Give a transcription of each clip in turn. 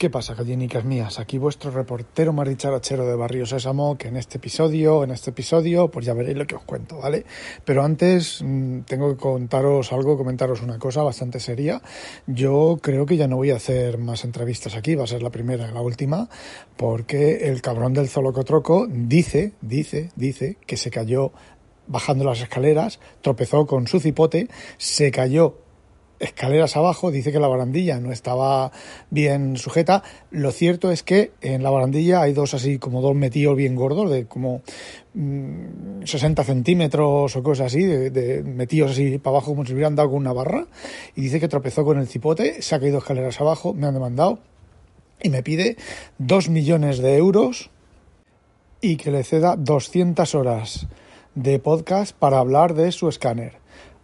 ¿Qué pasa, gallinicas mías? Aquí vuestro reportero más dicharachero de Barrio Sésamo, que en este episodio, en este episodio, pues ya veréis lo que os cuento, ¿vale? Pero antes mmm, tengo que contaros algo, comentaros una cosa bastante seria. Yo creo que ya no voy a hacer más entrevistas aquí, va a ser la primera y la última, porque el cabrón del Zolocotroco dice, dice, dice que se cayó bajando las escaleras, tropezó con su cipote, se cayó escaleras abajo, dice que la barandilla no estaba bien sujeta. Lo cierto es que en la barandilla hay dos así como dos metidos bien gordos, de como mmm, 60 centímetros o cosas así, de, de, metidos así para abajo como si hubieran dado con una barra. Y dice que tropezó con el cipote, se ha caído escaleras abajo, me han demandado y me pide dos millones de euros y que le ceda 200 horas de podcast para hablar de su escáner.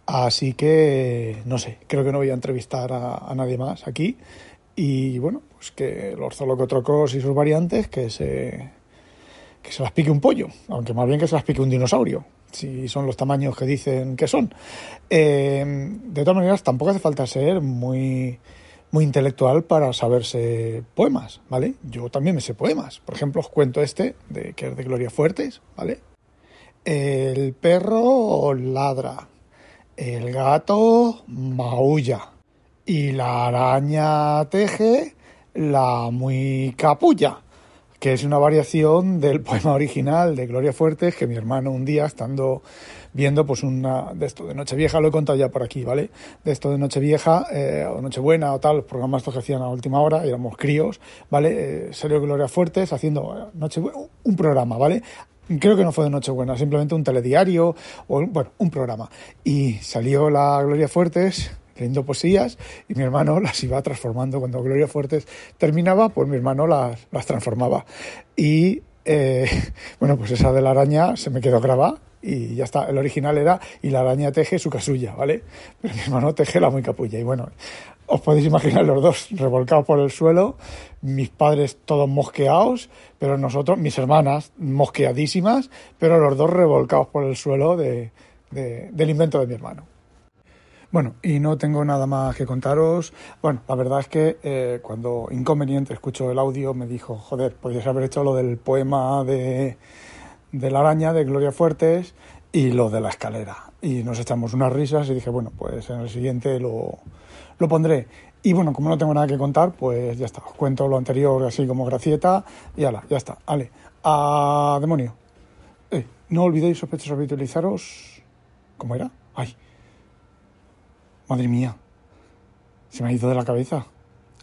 Así que, no sé, creo que no voy a entrevistar a, nadie más aquí. Y bueno, pues que los zolocotrocos y sus variantes, que se, que se las pique un pollo, aunque más bien que se las pique un dinosaurio, si son los tamaños que dicen que son. Eh, de todas maneras, tampoco hace falta ser muy, muy intelectual para saberse poemas, ¿vale? Yo también me sé poemas. Por ejemplo, os cuento este, de, que es de Gloria Fuertes, ¿vale? El perro ladra, el gato maulla y la araña teje la muy capulla, que es una variación del poema original de Gloria Fuertes que mi hermano un día estando viendo pues una de esto de Nochevieja, lo he contado ya por aquí, ¿vale? De esto de Nochevieja eh, o Nochebuena o tal, los programas que hacían a última hora, éramos críos, ¿vale? Eh, Gloria Fuertes haciendo Nochebuena, un programa, ¿vale? Creo que no fue de Nochebuena, simplemente un telediario o bueno, un programa. Y salió la Gloria Fuertes leyendo poesías y mi hermano las iba transformando. Cuando Gloria Fuertes terminaba, pues mi hermano las, las transformaba. Y eh, bueno, pues esa de la araña se me quedó grabada y ya está. El original era y la araña teje su casulla, ¿vale? Pero mi hermano teje la muy capulla. Y bueno, os podéis imaginar los dos revolcados por el suelo, mis padres todos mosqueados, pero nosotros, mis hermanas mosqueadísimas, pero los dos revolcados por el suelo de, de, del invento de mi hermano. Bueno, y no tengo nada más que contaros. Bueno, la verdad es que eh, cuando Inconveniente escuchó el audio me dijo, joder, podrías haber hecho lo del poema de, de la araña de Gloria Fuertes y lo de la escalera. Y nos echamos unas risas y dije, bueno, pues en el siguiente lo, lo pondré. Y bueno, como no tengo nada que contar, pues ya está. Os cuento lo anterior así como gracieta y ala, ya está. Ale, a demonio. Eh, no olvidéis, sospechosos, habitualizaros. ¿Cómo era? Ay. Madre mía. Se me ha ido de la cabeza.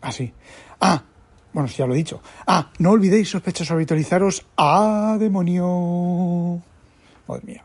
Ah, sí. Ah, bueno, ya lo he dicho. Ah, no olvidéis, sospechosos, habitualizaros a demonio. Madre mía.